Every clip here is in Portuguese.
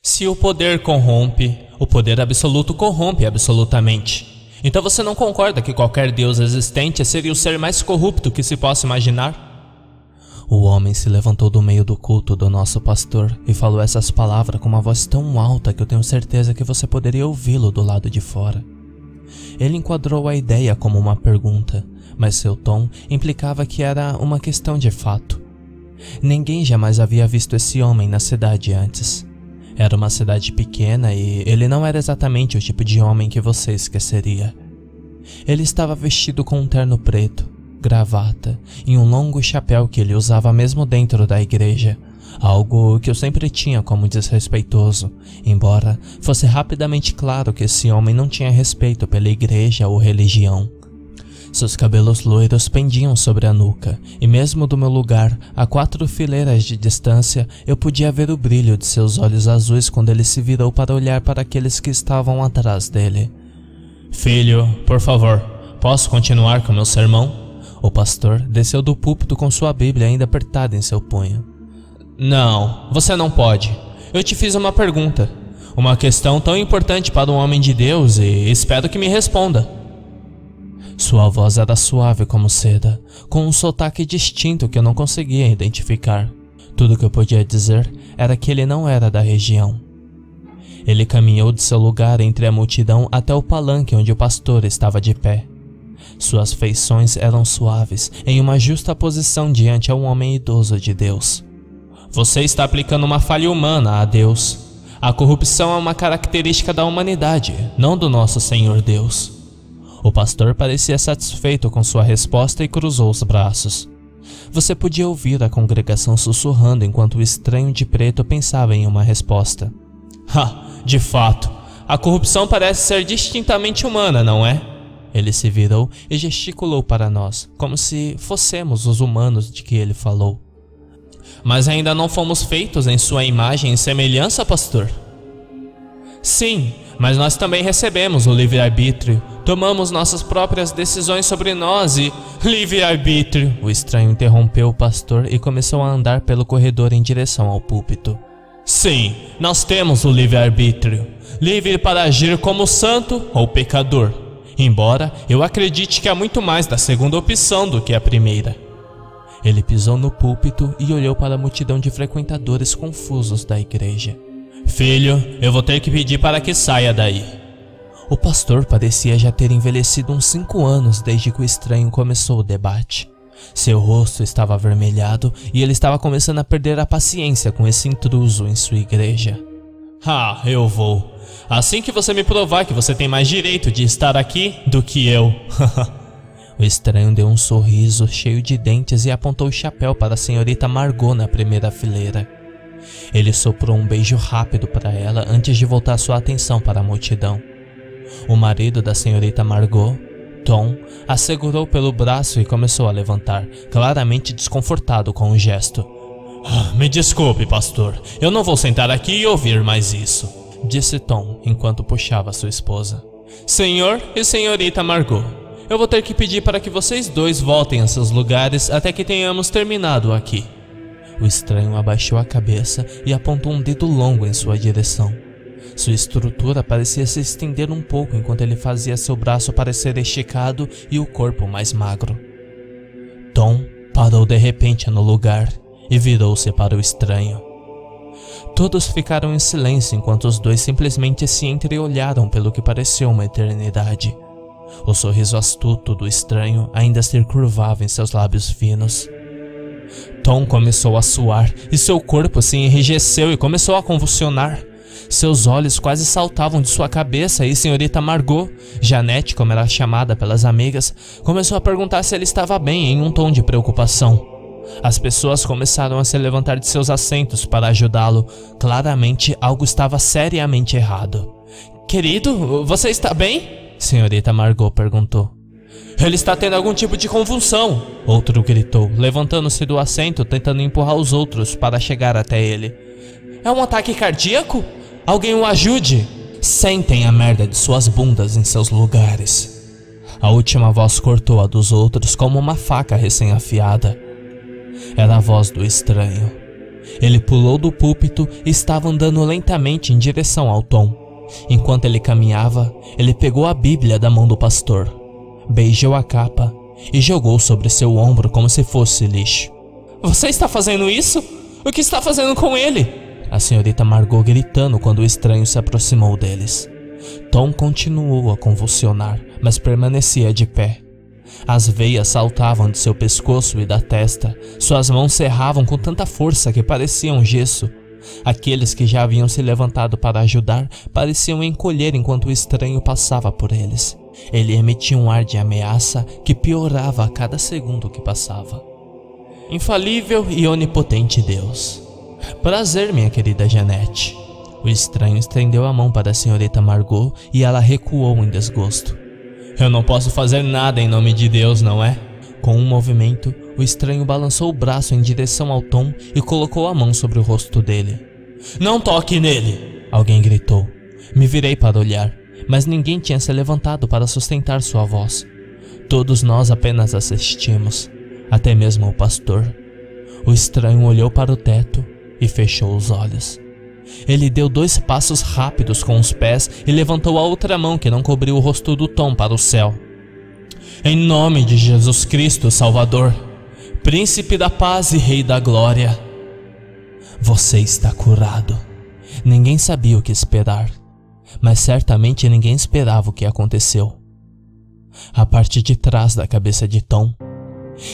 Se o poder corrompe, o poder absoluto corrompe absolutamente. Então você não concorda que qualquer Deus existente seria o ser mais corrupto que se possa imaginar? O homem se levantou do meio do culto do nosso pastor e falou essas palavras com uma voz tão alta que eu tenho certeza que você poderia ouvi-lo do lado de fora. Ele enquadrou a ideia como uma pergunta, mas seu tom implicava que era uma questão de fato. Ninguém jamais havia visto esse homem na cidade antes. Era uma cidade pequena e ele não era exatamente o tipo de homem que você esqueceria. Ele estava vestido com um terno preto, gravata e um longo chapéu que ele usava mesmo dentro da igreja, algo que eu sempre tinha como desrespeitoso, embora fosse rapidamente claro que esse homem não tinha respeito pela igreja ou religião. Seus cabelos loiros pendiam sobre a nuca, e mesmo do meu lugar, a quatro fileiras de distância, eu podia ver o brilho de seus olhos azuis quando ele se virou para olhar para aqueles que estavam atrás dele. Filho, por favor, posso continuar com meu sermão? O pastor desceu do púlpito com sua Bíblia ainda apertada em seu punho. Não, você não pode. Eu te fiz uma pergunta. Uma questão tão importante para um homem de Deus e espero que me responda. Sua voz era suave como seda, com um sotaque distinto que eu não conseguia identificar. Tudo que eu podia dizer era que ele não era da região. Ele caminhou de seu lugar entre a multidão até o palanque onde o pastor estava de pé. Suas feições eram suaves, em uma justa posição diante a um homem idoso de Deus. Você está aplicando uma falha humana a Deus. A corrupção é uma característica da humanidade, não do nosso Senhor Deus. O pastor parecia satisfeito com sua resposta e cruzou os braços. Você podia ouvir a congregação sussurrando enquanto o estranho de preto pensava em uma resposta. Ha, de fato, a corrupção parece ser distintamente humana, não é? Ele se virou e gesticulou para nós, como se fossemos os humanos de que ele falou. Mas ainda não fomos feitos em sua imagem e semelhança, pastor? Sim, mas nós também recebemos o livre-arbítrio. Tomamos nossas próprias decisões sobre nós e. Livre-arbítrio! O estranho interrompeu o pastor e começou a andar pelo corredor em direção ao púlpito. Sim, nós temos o livre-arbítrio. Livre para agir como santo ou pecador. Embora eu acredite que há muito mais da segunda opção do que a primeira. Ele pisou no púlpito e olhou para a multidão de frequentadores confusos da igreja. Filho, eu vou ter que pedir para que saia daí. O pastor parecia já ter envelhecido uns cinco anos desde que o estranho começou o debate. Seu rosto estava avermelhado e ele estava começando a perder a paciência com esse intruso em sua igreja. Ah, eu vou. Assim que você me provar que você tem mais direito de estar aqui do que eu. o estranho deu um sorriso cheio de dentes e apontou o chapéu para a senhorita Margot na primeira fileira. Ele soprou um beijo rápido para ela antes de voltar sua atenção para a multidão. O marido da senhorita Margot, Tom, a segurou pelo braço e começou a levantar, claramente desconfortado com o gesto. Ah, me desculpe, pastor. Eu não vou sentar aqui e ouvir mais isso, disse Tom enquanto puxava sua esposa. Senhor e senhorita Margot, eu vou ter que pedir para que vocês dois voltem a seus lugares até que tenhamos terminado aqui. O estranho abaixou a cabeça e apontou um dedo longo em sua direção. Sua estrutura parecia se estender um pouco enquanto ele fazia seu braço parecer esticado e o corpo mais magro. Tom parou de repente no lugar e virou-se para o estranho. Todos ficaram em silêncio enquanto os dois simplesmente se entreolharam pelo que pareceu uma eternidade. O sorriso astuto do estranho ainda se curvava em seus lábios finos. Tom começou a suar e seu corpo se enrijeceu e começou a convulsionar. Seus olhos quase saltavam de sua cabeça e senhorita Margot, Janete, como era chamada pelas amigas, começou a perguntar se ele estava bem em um tom de preocupação. As pessoas começaram a se levantar de seus assentos para ajudá-lo. Claramente algo estava seriamente errado. Querido, você está bem? Senhorita Margot perguntou. Ele está tendo algum tipo de convulsão, outro gritou, levantando-se do assento, tentando empurrar os outros para chegar até ele. É um ataque cardíaco? Alguém o ajude! Sentem a merda de suas bundas em seus lugares. A última voz cortou a dos outros como uma faca recém-afiada. Era a voz do estranho. Ele pulou do púlpito e estava andando lentamente em direção ao Tom. Enquanto ele caminhava, ele pegou a Bíblia da mão do pastor, beijou a capa e jogou sobre seu ombro como se fosse lixo. Você está fazendo isso? O que está fazendo com ele? A senhorita Margot gritando quando o estranho se aproximou deles. Tom continuou a convulsionar, mas permanecia de pé. As veias saltavam de seu pescoço e da testa, suas mãos cerravam com tanta força que pareciam gesso. Aqueles que já haviam se levantado para ajudar pareciam encolher enquanto o estranho passava por eles. Ele emitia um ar de ameaça que piorava a cada segundo que passava. Infalível e onipotente Deus. Prazer, minha querida Janete. O estranho estendeu a mão para a senhorita Margot e ela recuou em desgosto. Eu não posso fazer nada em nome de Deus, não é? Com um movimento, o estranho balançou o braço em direção ao Tom e colocou a mão sobre o rosto dele. Não toque nele! Alguém gritou. Me virei para olhar, mas ninguém tinha se levantado para sustentar sua voz. Todos nós apenas assistimos, até mesmo o pastor. O estranho olhou para o teto e fechou os olhos. Ele deu dois passos rápidos com os pés e levantou a outra mão que não cobriu o rosto do Tom para o céu. Em nome de Jesus Cristo, Salvador, Príncipe da paz e Rei da glória, você está curado. Ninguém sabia o que esperar, mas certamente ninguém esperava o que aconteceu. A parte de trás da cabeça de Tom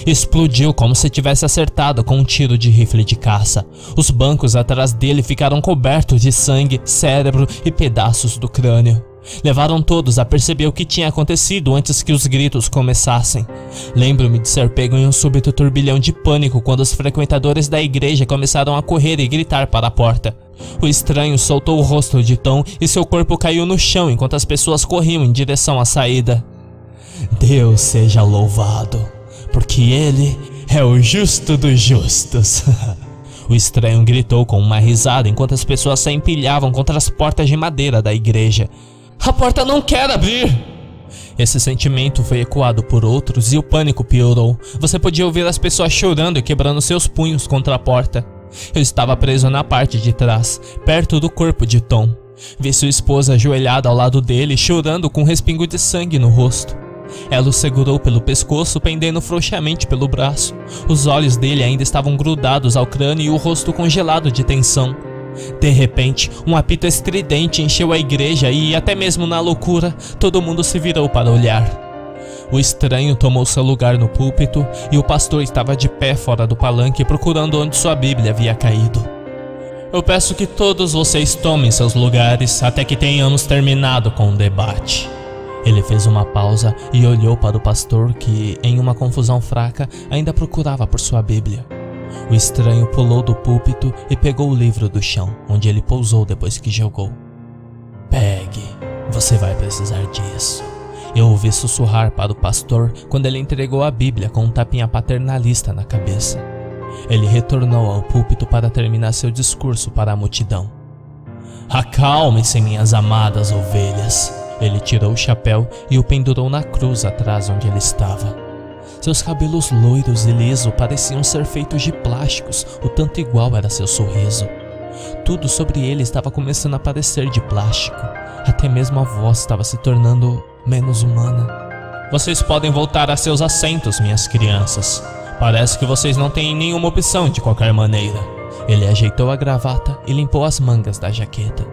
Explodiu como se tivesse acertado com um tiro de rifle de caça. Os bancos atrás dele ficaram cobertos de sangue, cérebro e pedaços do crânio. Levaram todos a perceber o que tinha acontecido antes que os gritos começassem. Lembro-me de ser pego em um súbito turbilhão de pânico quando os frequentadores da igreja começaram a correr e gritar para a porta. O estranho soltou o rosto de Tom e seu corpo caiu no chão enquanto as pessoas corriam em direção à saída. Deus seja louvado porque ele é o justo dos justos. o estranho gritou com uma risada enquanto as pessoas se empilhavam contra as portas de madeira da igreja. A porta não quer abrir! Esse sentimento foi ecoado por outros e o pânico piorou. Você podia ouvir as pessoas chorando e quebrando seus punhos contra a porta. Eu estava preso na parte de trás, perto do corpo de Tom. Vi sua esposa ajoelhada ao lado dele, chorando com um respingo de sangue no rosto. Ela o segurou pelo pescoço, pendendo frouxamente pelo braço. Os olhos dele ainda estavam grudados ao crânio e o rosto congelado de tensão. De repente, um apito estridente encheu a igreja e, até mesmo na loucura, todo mundo se virou para olhar. O estranho tomou seu lugar no púlpito e o pastor estava de pé fora do palanque procurando onde sua Bíblia havia caído. Eu peço que todos vocês tomem seus lugares até que tenhamos terminado com o debate. Ele fez uma pausa e olhou para o pastor que, em uma confusão fraca, ainda procurava por sua Bíblia. O estranho pulou do púlpito e pegou o livro do chão, onde ele pousou depois que jogou. Pegue, você vai precisar disso. Eu ouvi sussurrar para o pastor quando ele entregou a Bíblia com um tapinha paternalista na cabeça. Ele retornou ao púlpito para terminar seu discurso para a multidão. Acalmem-se, minhas amadas ovelhas. Ele tirou o chapéu e o pendurou na cruz atrás onde ele estava. Seus cabelos loiros e lisos pareciam ser feitos de plásticos, o tanto igual era seu sorriso. Tudo sobre ele estava começando a parecer de plástico. Até mesmo a voz estava se tornando menos humana. Vocês podem voltar a seus assentos, minhas crianças. Parece que vocês não têm nenhuma opção de qualquer maneira. Ele ajeitou a gravata e limpou as mangas da jaqueta.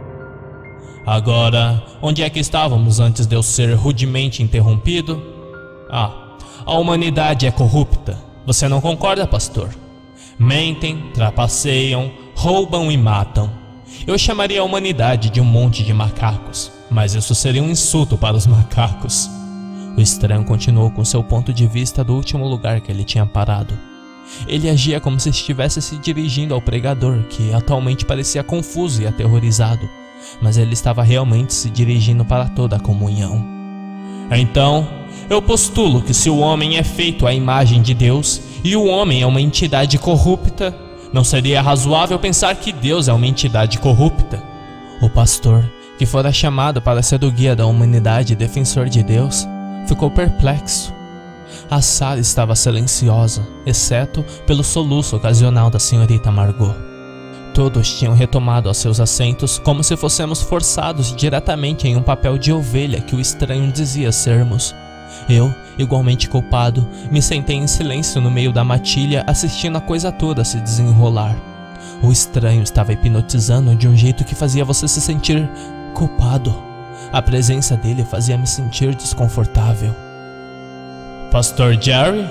Agora, onde é que estávamos antes de eu ser rudemente interrompido? Ah, a humanidade é corrupta. Você não concorda, pastor? Mentem, trapaceiam, roubam e matam. Eu chamaria a humanidade de um monte de macacos, mas isso seria um insulto para os macacos. O estranho continuou com seu ponto de vista do último lugar que ele tinha parado. Ele agia como se estivesse se dirigindo ao pregador, que atualmente parecia confuso e aterrorizado mas ele estava realmente se dirigindo para toda a comunhão. Então, eu postulo que se o homem é feito à imagem de Deus e o homem é uma entidade corrupta, não seria razoável pensar que Deus é uma entidade corrupta. O pastor, que fora chamado para ser o guia da humanidade e defensor de Deus, ficou perplexo. A sala estava silenciosa, exceto pelo soluço ocasional da senhorita Margot. Todos tinham retomado aos seus assentos como se fossemos forçados diretamente em um papel de ovelha que o estranho dizia sermos. Eu, igualmente culpado, me sentei em silêncio no meio da matilha assistindo a coisa toda se desenrolar. O estranho estava hipnotizando de um jeito que fazia você se sentir culpado. A presença dele fazia me sentir desconfortável. Pastor Jerry?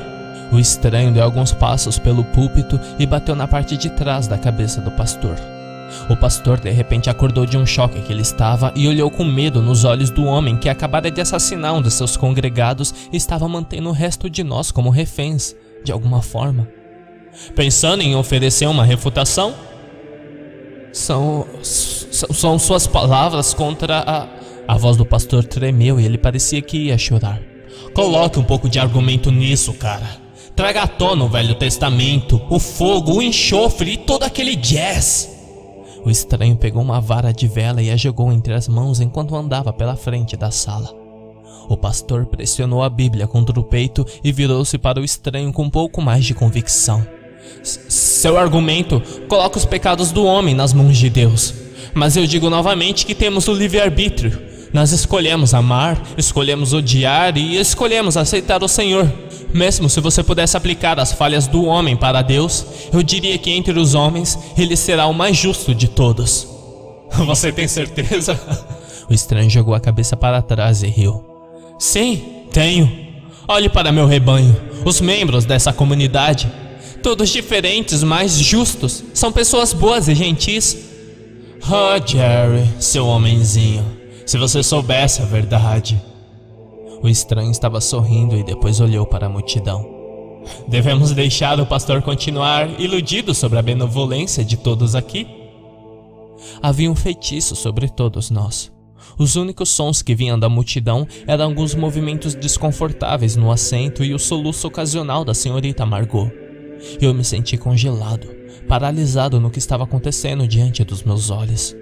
O estranho deu alguns passos pelo púlpito e bateu na parte de trás da cabeça do pastor. O pastor de repente acordou de um choque que ele estava e olhou com medo nos olhos do homem que acabara de assassinar um de seus congregados e estava mantendo o resto de nós como reféns, de alguma forma. Pensando em oferecer uma refutação? São, são, suas palavras contra a. A voz do pastor tremeu e ele parecia que ia chorar. Coloque um pouco de argumento nisso, cara. Traga à tona o Velho Testamento, o fogo, o enxofre e todo aquele jazz. O estranho pegou uma vara de vela e a jogou entre as mãos enquanto andava pela frente da sala. O pastor pressionou a Bíblia contra o peito e virou-se para o estranho com um pouco mais de convicção. Seu argumento coloca os pecados do homem nas mãos de Deus. Mas eu digo novamente que temos o livre-arbítrio. Nós escolhemos amar, escolhemos odiar e escolhemos aceitar o Senhor. Mesmo se você pudesse aplicar as falhas do homem para Deus, eu diria que entre os homens ele será o mais justo de todos. Você tem certeza? O estranho jogou a cabeça para trás e riu. Sim, tenho. Olhe para meu rebanho, os membros dessa comunidade. Todos diferentes, mas justos. São pessoas boas e gentis. Oh, Jerry, seu homenzinho. Se você soubesse a verdade. O estranho estava sorrindo e depois olhou para a multidão. Devemos deixar o pastor continuar iludido sobre a benevolência de todos aqui? Havia um feitiço sobre todos nós. Os únicos sons que vinham da multidão eram alguns movimentos desconfortáveis no assento e o soluço ocasional da senhorita Margot. Eu me senti congelado, paralisado no que estava acontecendo diante dos meus olhos.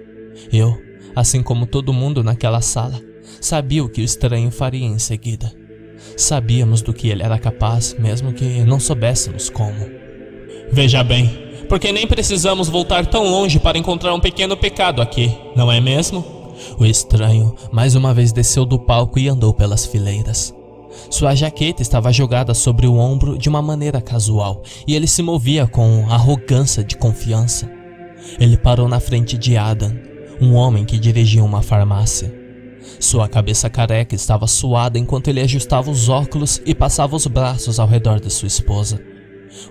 Eu, assim como todo mundo naquela sala, sabia o que o estranho faria em seguida. Sabíamos do que ele era capaz, mesmo que não soubéssemos como. Veja bem, porque nem precisamos voltar tão longe para encontrar um pequeno pecado aqui, não é mesmo? O estranho mais uma vez desceu do palco e andou pelas fileiras. Sua jaqueta estava jogada sobre o ombro de uma maneira casual e ele se movia com arrogância de confiança. Ele parou na frente de Adam, um homem que dirigia uma farmácia. Sua cabeça careca estava suada enquanto ele ajustava os óculos e passava os braços ao redor de sua esposa.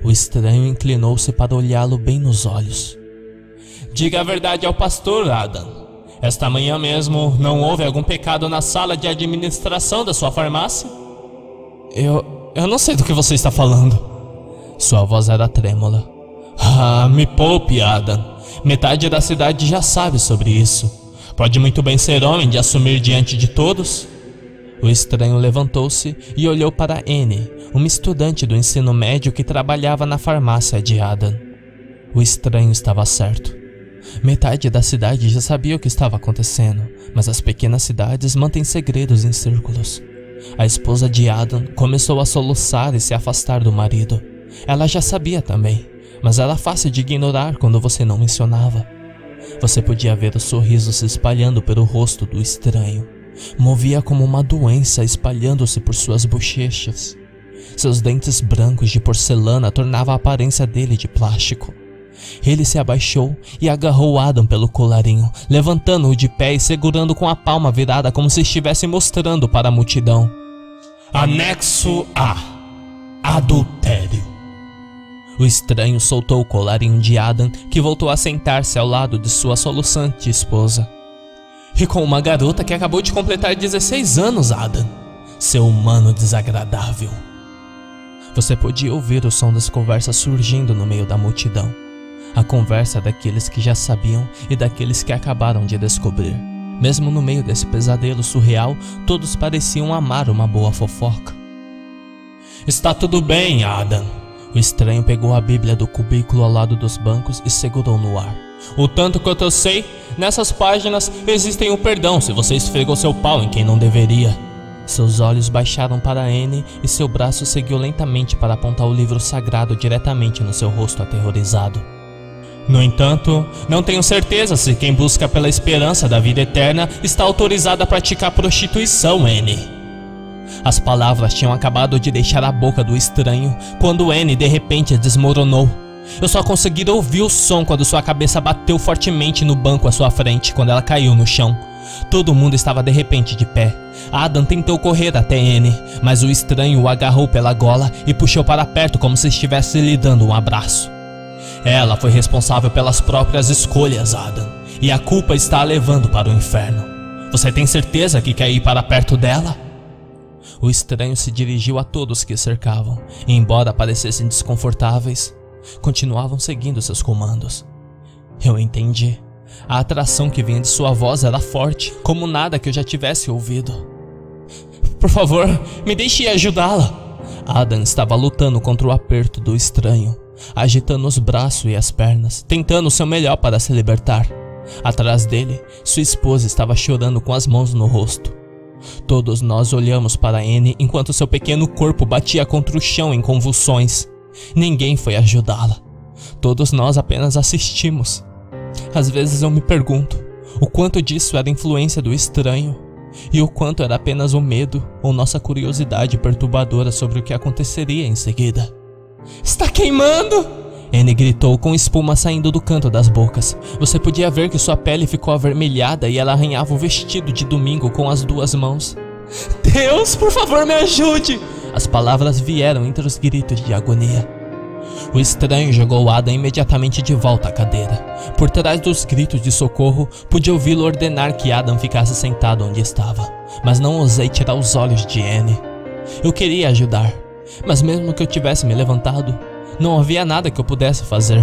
O estranho inclinou-se para olhá-lo bem nos olhos. Diga a verdade ao pastor, Adam. Esta manhã mesmo não houve algum pecado na sala de administração da sua farmácia? Eu. Eu não sei do que você está falando. Sua voz era trêmula. Ah, me poupe, Adam. Metade da cidade já sabe sobre isso. Pode muito bem ser homem de assumir diante de todos. O estranho levantou-se e olhou para Anne, uma estudante do ensino médio que trabalhava na farmácia de Adam. O estranho estava certo. Metade da cidade já sabia o que estava acontecendo, mas as pequenas cidades mantêm segredos em círculos. A esposa de Adam começou a soluçar e se afastar do marido. Ela já sabia também, mas era fácil de ignorar quando você não mencionava. Você podia ver o sorriso se espalhando pelo rosto do estranho. Movia como uma doença espalhando-se por suas bochechas. Seus dentes brancos de porcelana tornavam a aparência dele de plástico. Ele se abaixou e agarrou Adam pelo colarinho, levantando-o de pé e segurando com a palma virada como se estivesse mostrando para a multidão. Anexo A Adultério. O estranho soltou o colarinho de Adam, que voltou a sentar-se ao lado de sua soluçante esposa. E com uma garota que acabou de completar 16 anos, Adam. Seu humano desagradável. Você podia ouvir o som das conversas surgindo no meio da multidão. A conversa daqueles que já sabiam e daqueles que acabaram de descobrir. Mesmo no meio desse pesadelo surreal, todos pareciam amar uma boa fofoca. Está tudo bem, Adam, o estranho pegou a Bíblia do cubículo ao lado dos bancos e segurou no ar. O tanto quanto eu sei, nessas páginas existem o um perdão se você esfregou seu pau em quem não deveria. Seus olhos baixaram para N e seu braço seguiu lentamente para apontar o livro sagrado diretamente no seu rosto aterrorizado. No entanto, não tenho certeza se quem busca pela esperança da vida eterna está autorizado a praticar prostituição, N. As palavras tinham acabado de deixar a boca do estranho quando N de repente desmoronou. Eu só consegui ouvir o som quando sua cabeça bateu fortemente no banco à sua frente quando ela caiu no chão. Todo mundo estava de repente de pé. Adam tentou correr até N, mas o estranho o agarrou pela gola e puxou para perto como se estivesse lhe dando um abraço. Ela foi responsável pelas próprias escolhas, Adam, e a culpa está a levando para o inferno. Você tem certeza que quer ir para perto dela? O estranho se dirigiu a todos que cercavam, e embora parecessem desconfortáveis, continuavam seguindo seus comandos. Eu entendi. A atração que vinha de sua voz era forte, como nada que eu já tivesse ouvido. Por favor, me deixe ajudá-la. Adam estava lutando contra o aperto do estranho, agitando os braços e as pernas, tentando o seu melhor para se libertar. Atrás dele, sua esposa estava chorando com as mãos no rosto. Todos nós olhamos para Anne enquanto seu pequeno corpo batia contra o chão em convulsões. Ninguém foi ajudá-la. Todos nós apenas assistimos. Às vezes eu me pergunto o quanto disso era influência do estranho e o quanto era apenas o medo ou nossa curiosidade perturbadora sobre o que aconteceria em seguida. Está queimando! Anne gritou com espuma saindo do canto das bocas. Você podia ver que sua pele ficou avermelhada e ela arranhava o vestido de domingo com as duas mãos. Deus, por favor, me ajude! As palavras vieram entre os gritos de agonia. O estranho jogou Adam imediatamente de volta à cadeira. Por trás dos gritos de socorro, pude ouvi-lo ordenar que Adam ficasse sentado onde estava, mas não ousei tirar os olhos de Anne. Eu queria ajudar, mas mesmo que eu tivesse me levantado, não havia nada que eu pudesse fazer.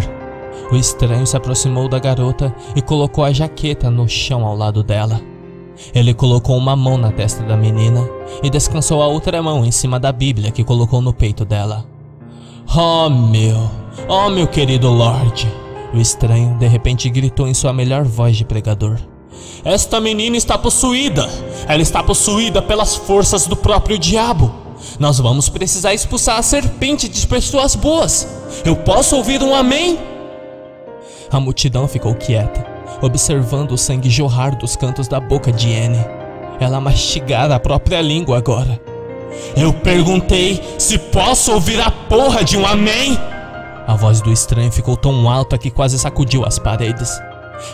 O estranho se aproximou da garota e colocou a jaqueta no chão ao lado dela. Ele colocou uma mão na testa da menina e descansou a outra mão em cima da Bíblia que colocou no peito dela. Oh meu, oh meu querido Lorde! O estranho de repente gritou em sua melhor voz de pregador. Esta menina está possuída! Ela está possuída pelas forças do próprio diabo! Nós vamos precisar expulsar a serpente de pessoas boas. Eu posso ouvir um amém? A multidão ficou quieta, observando o sangue jorrar dos cantos da boca de Anne. Ela mastigara a própria língua agora. Eu perguntei se posso ouvir a porra de um amém? A voz do estranho ficou tão alta que quase sacudiu as paredes.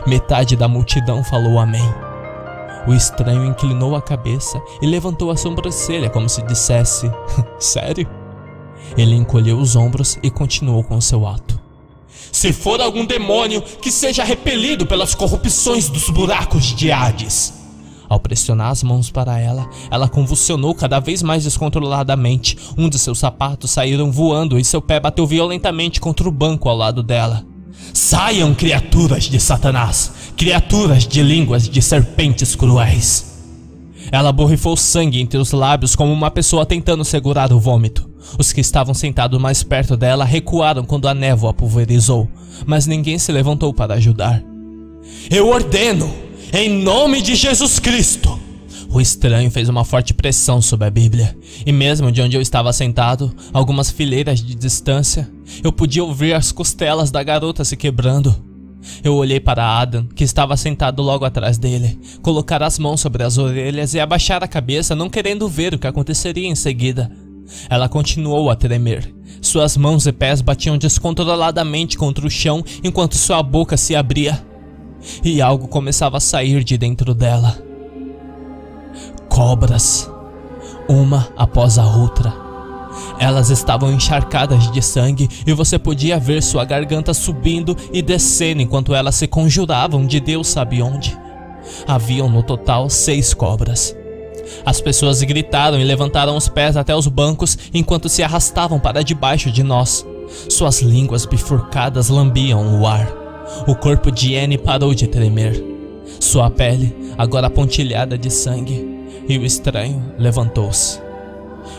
Metade da multidão falou amém. O estranho inclinou a cabeça e levantou a sobrancelha como se dissesse: Sério? Ele encolheu os ombros e continuou com seu ato. Se for algum demônio, que seja repelido pelas corrupções dos buracos de Hades. Ao pressionar as mãos para ela, ela convulsionou cada vez mais descontroladamente. Um de seus sapatos saíram voando e seu pé bateu violentamente contra o banco ao lado dela. Saiam, criaturas de Satanás, criaturas de línguas de serpentes cruéis. Ela borrifou sangue entre os lábios como uma pessoa tentando segurar o vômito. Os que estavam sentados mais perto dela recuaram quando a névoa pulverizou, mas ninguém se levantou para ajudar. Eu ordeno, em nome de Jesus Cristo, o estranho fez uma forte pressão sobre a Bíblia, e mesmo de onde eu estava sentado, algumas fileiras de distância, eu podia ouvir as costelas da garota se quebrando. Eu olhei para Adam, que estava sentado logo atrás dele, colocar as mãos sobre as orelhas e abaixar a cabeça, não querendo ver o que aconteceria em seguida. Ela continuou a tremer. Suas mãos e pés batiam descontroladamente contra o chão enquanto sua boca se abria. E algo começava a sair de dentro dela cobras, uma após a outra. Elas estavam encharcadas de sangue e você podia ver sua garganta subindo e descendo enquanto elas se conjuravam de Deus sabe onde. Haviam no total seis cobras. As pessoas gritaram e levantaram os pés até os bancos enquanto se arrastavam para debaixo de nós. Suas línguas bifurcadas lambiam o ar. O corpo de Anne parou de tremer. Sua pele, agora pontilhada de sangue, e o estranho levantou-se.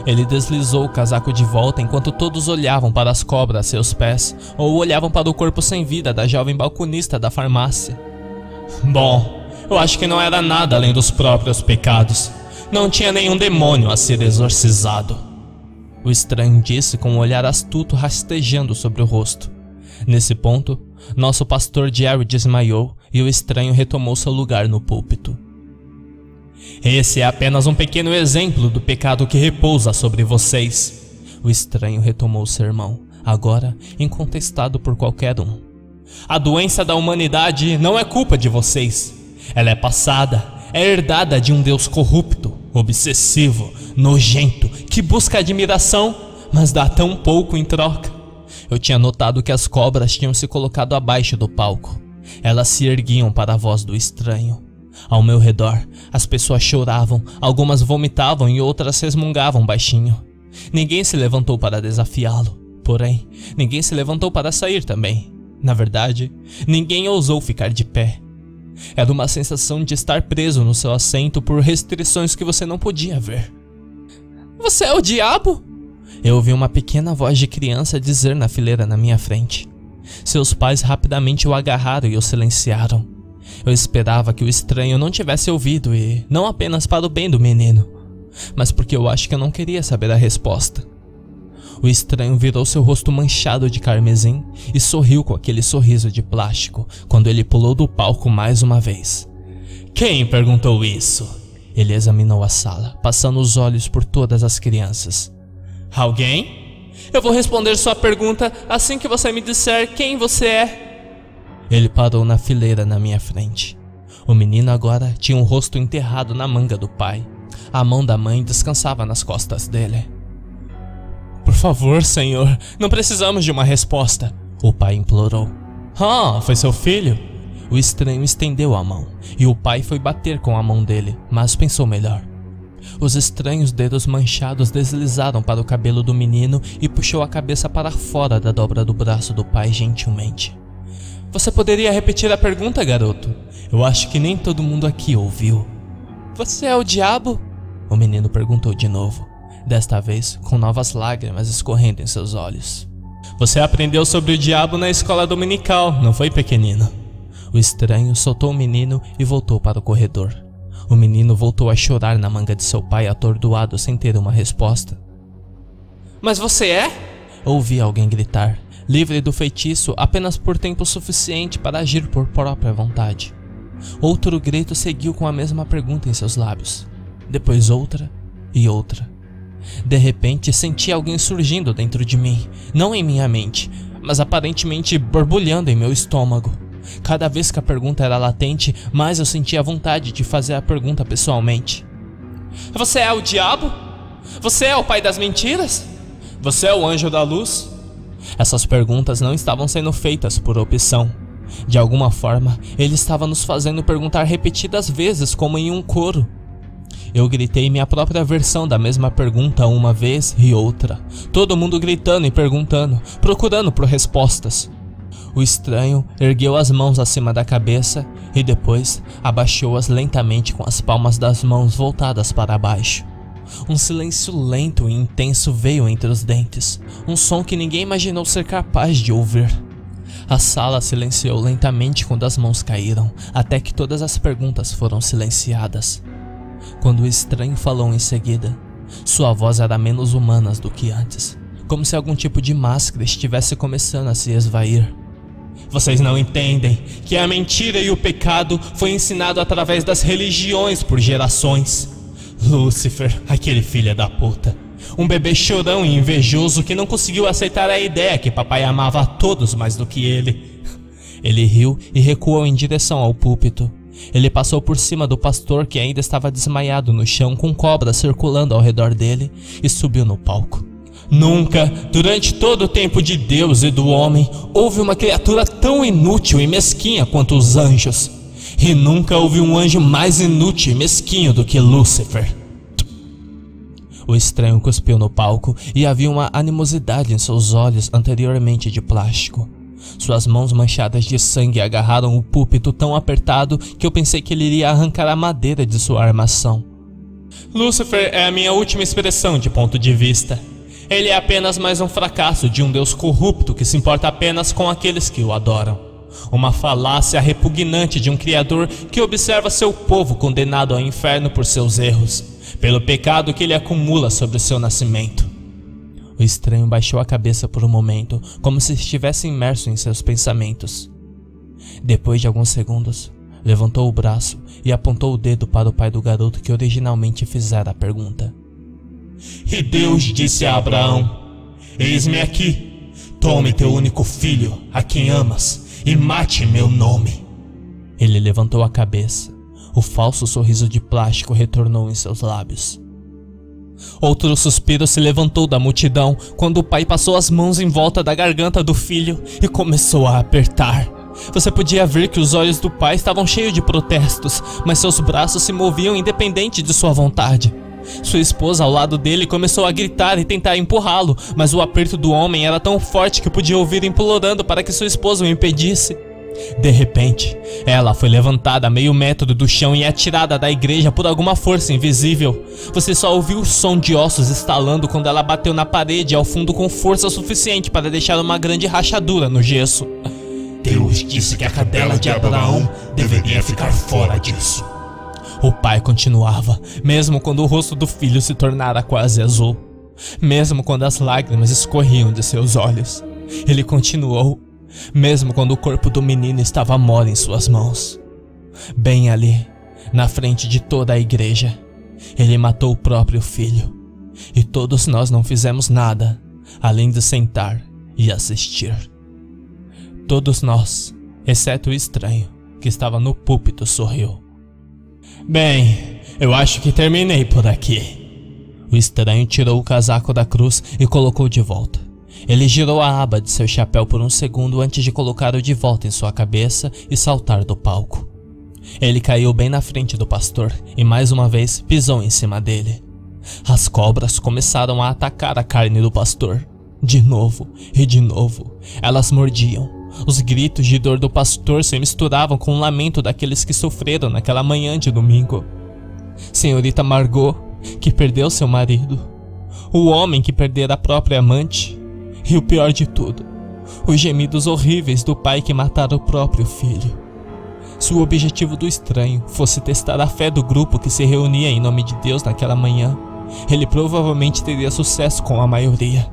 Ele deslizou o casaco de volta enquanto todos olhavam para as cobras a seus pés ou olhavam para o corpo sem vida da jovem balconista da farmácia. Bom, eu acho que não era nada além dos próprios pecados. Não tinha nenhum demônio a ser exorcizado. O estranho disse com um olhar astuto rastejando sobre o rosto. Nesse ponto, nosso pastor Jerry desmaiou e o estranho retomou seu lugar no púlpito. Esse é apenas um pequeno exemplo do pecado que repousa sobre vocês. O estranho retomou o sermão, agora incontestado por qualquer um. A doença da humanidade não é culpa de vocês. Ela é passada, é herdada de um Deus corrupto, obsessivo, nojento, que busca admiração, mas dá tão pouco em troca. Eu tinha notado que as cobras tinham se colocado abaixo do palco. Elas se erguiam para a voz do estranho. Ao meu redor, as pessoas choravam, algumas vomitavam e outras resmungavam baixinho. Ninguém se levantou para desafiá-lo, porém, ninguém se levantou para sair também. Na verdade, ninguém ousou ficar de pé. Era uma sensação de estar preso no seu assento por restrições que você não podia ver. Você é o diabo? Eu ouvi uma pequena voz de criança dizer na fileira na minha frente. Seus pais rapidamente o agarraram e o silenciaram. Eu esperava que o estranho não tivesse ouvido e não apenas para o bem do menino, mas porque eu acho que eu não queria saber a resposta. O estranho virou seu rosto manchado de carmesim e sorriu com aquele sorriso de plástico quando ele pulou do palco mais uma vez. Quem perguntou isso? Ele examinou a sala, passando os olhos por todas as crianças. Alguém? Eu vou responder sua pergunta assim que você me disser quem você é. Ele parou na fileira na minha frente. O menino agora tinha o um rosto enterrado na manga do pai. A mão da mãe descansava nas costas dele. Por favor, senhor, não precisamos de uma resposta. O pai implorou. Ah, foi seu filho? O estranho estendeu a mão e o pai foi bater com a mão dele, mas pensou melhor. Os estranhos dedos manchados deslizaram para o cabelo do menino e puxou a cabeça para fora da dobra do braço do pai gentilmente. Você poderia repetir a pergunta, garoto? Eu acho que nem todo mundo aqui ouviu. Você é o diabo? O menino perguntou de novo desta vez com novas lágrimas escorrendo em seus olhos. Você aprendeu sobre o diabo na escola dominical, não foi, pequenino? O estranho soltou o menino e voltou para o corredor. O menino voltou a chorar na manga de seu pai, atordoado sem ter uma resposta. Mas você é? Ouvi alguém gritar, livre do feitiço apenas por tempo suficiente para agir por própria vontade. Outro grito seguiu com a mesma pergunta em seus lábios. Depois outra e outra. De repente, senti alguém surgindo dentro de mim, não em minha mente, mas aparentemente borbulhando em meu estômago. Cada vez que a pergunta era latente, mais eu sentia vontade de fazer a pergunta pessoalmente. Você é o diabo? Você é o pai das mentiras? Você é o anjo da luz? Essas perguntas não estavam sendo feitas por opção. De alguma forma, ele estava nos fazendo perguntar repetidas vezes, como em um coro. Eu gritei minha própria versão da mesma pergunta uma vez e outra. Todo mundo gritando e perguntando, procurando por respostas. O estranho ergueu as mãos acima da cabeça e depois abaixou-as lentamente com as palmas das mãos voltadas para baixo. Um silêncio lento e intenso veio entre os dentes, um som que ninguém imaginou ser capaz de ouvir. A sala silenciou lentamente quando as mãos caíram, até que todas as perguntas foram silenciadas quando o estranho falou em seguida. Sua voz era menos humana do que antes, como se algum tipo de máscara estivesse começando a se esvair. Vocês não entendem que a mentira e o pecado foi ensinado através das religiões por gerações. Lúcifer, aquele filho da puta, um bebê chorão e invejoso que não conseguiu aceitar a ideia que papai amava a todos mais do que ele. Ele riu e recuou em direção ao púlpito. Ele passou por cima do pastor que ainda estava desmaiado no chão com cobras circulando ao redor dele e subiu no palco. Nunca, durante todo o tempo de Deus e do homem, houve uma criatura tão inútil e mesquinha quanto os anjos. E nunca houve um anjo mais inútil e mesquinho do que Lúcifer. O estranho cuspiu no palco e havia uma animosidade em seus olhos anteriormente de plástico. Suas mãos manchadas de sangue agarraram o púlpito tão apertado que eu pensei que ele iria arrancar a madeira de sua armação. Lúcifer é a minha última expressão de ponto de vista. Ele é apenas mais um fracasso de um Deus corrupto que se importa apenas com aqueles que o adoram. Uma falácia repugnante de um Criador que observa seu povo condenado ao inferno por seus erros, pelo pecado que ele acumula sobre o seu nascimento. O estranho baixou a cabeça por um momento, como se estivesse imerso em seus pensamentos. Depois de alguns segundos, levantou o braço e apontou o dedo para o pai do garoto que originalmente fizera a pergunta. E Deus disse a Abraão: Eis-me aqui, tome teu único filho, a quem amas, e mate meu nome. Ele levantou a cabeça. O falso sorriso de plástico retornou em seus lábios. Outro suspiro se levantou da multidão quando o pai passou as mãos em volta da garganta do filho e começou a apertar. Você podia ver que os olhos do pai estavam cheios de protestos, mas seus braços se moviam independente de sua vontade. Sua esposa ao lado dele começou a gritar e tentar empurrá-lo, mas o aperto do homem era tão forte que podia ouvir implorando para que sua esposa o impedisse. De repente, ela foi levantada a meio metro do chão e atirada da igreja por alguma força invisível. Você só ouviu o som de ossos estalando quando ela bateu na parede ao fundo com força suficiente para deixar uma grande rachadura no gesso. Deus disse que a cadela de Abraão deveria ficar fora disso. O pai continuava, mesmo quando o rosto do filho se tornara quase azul, mesmo quando as lágrimas escorriam de seus olhos. Ele continuou, mesmo quando o corpo do menino estava mole em suas mãos. Bem ali, na frente de toda a igreja, ele matou o próprio filho. E todos nós não fizemos nada além de sentar e assistir. Todos nós, exceto o estranho, que estava no púlpito, sorriu. Bem, eu acho que terminei por aqui. O estranho tirou o casaco da cruz e colocou de volta. Ele girou a aba de seu chapéu por um segundo antes de colocá-lo de volta em sua cabeça e saltar do palco. Ele caiu bem na frente do pastor e mais uma vez pisou em cima dele. As cobras começaram a atacar a carne do pastor. De novo e de novo, elas mordiam, os gritos de dor do pastor se misturavam com o lamento daqueles que sofreram naquela manhã de domingo. Senhorita Margot, que perdeu seu marido. O homem que perdera a própria amante. E o pior de tudo, os gemidos horríveis do pai que matara o próprio filho. Se o objetivo do estranho fosse testar a fé do grupo que se reunia em nome de Deus naquela manhã, ele provavelmente teria sucesso com a maioria.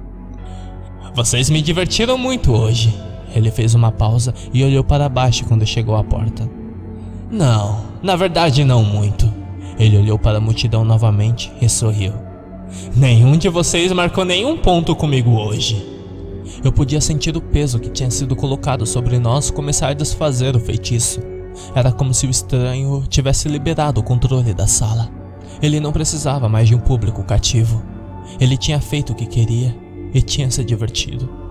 Vocês me divertiram muito hoje, ele fez uma pausa e olhou para baixo quando chegou à porta. Não, na verdade não muito. Ele olhou para a multidão novamente e sorriu. Nenhum de vocês marcou nenhum ponto comigo hoje. Eu podia sentir o peso que tinha sido colocado sobre nós começar a desfazer o feitiço. Era como se o estranho tivesse liberado o controle da sala. Ele não precisava mais de um público cativo. Ele tinha feito o que queria e tinha se divertido.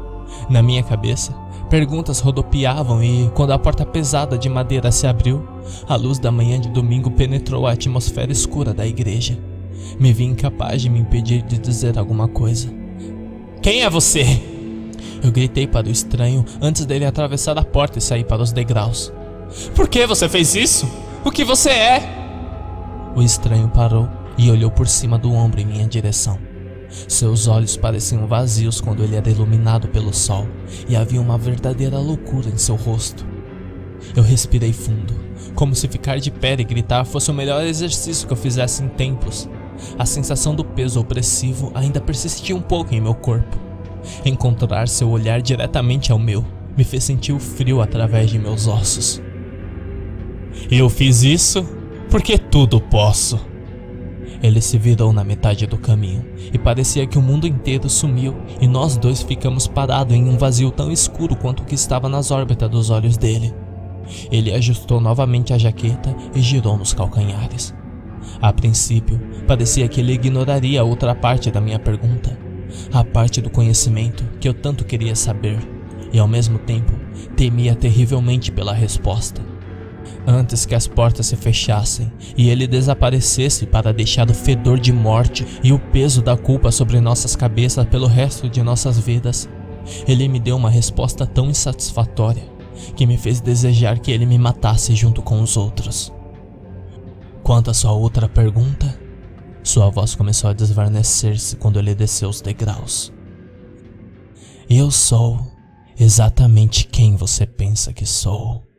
Na minha cabeça, Perguntas rodopiavam e, quando a porta pesada de madeira se abriu, a luz da manhã de domingo penetrou a atmosfera escura da igreja. Me vi incapaz de me impedir de dizer alguma coisa. Quem é você? Eu gritei para o estranho antes dele atravessar a porta e sair para os degraus. Por que você fez isso? O que você é? O estranho parou e olhou por cima do ombro em minha direção. Seus olhos pareciam vazios quando ele era iluminado pelo sol, e havia uma verdadeira loucura em seu rosto. Eu respirei fundo, como se ficar de pé e gritar fosse o melhor exercício que eu fizesse em tempos. A sensação do peso opressivo ainda persistia um pouco em meu corpo. Encontrar seu olhar diretamente ao meu me fez sentir o frio através de meus ossos. Eu fiz isso porque tudo posso. Ele se virou na metade do caminho e parecia que o mundo inteiro sumiu e nós dois ficamos parados em um vazio tão escuro quanto o que estava nas órbitas dos olhos dele. Ele ajustou novamente a jaqueta e girou nos calcanhares. A princípio, parecia que ele ignoraria a outra parte da minha pergunta, a parte do conhecimento que eu tanto queria saber, e ao mesmo tempo temia terrivelmente pela resposta antes que as portas se fechassem e ele desaparecesse para deixar o fedor de morte e o peso da culpa sobre nossas cabeças pelo resto de nossas vidas. Ele me deu uma resposta tão insatisfatória que me fez desejar que ele me matasse junto com os outros. Quanto à sua outra pergunta, sua voz começou a desvanecer-se quando ele desceu os degraus. Eu sou exatamente quem você pensa que sou.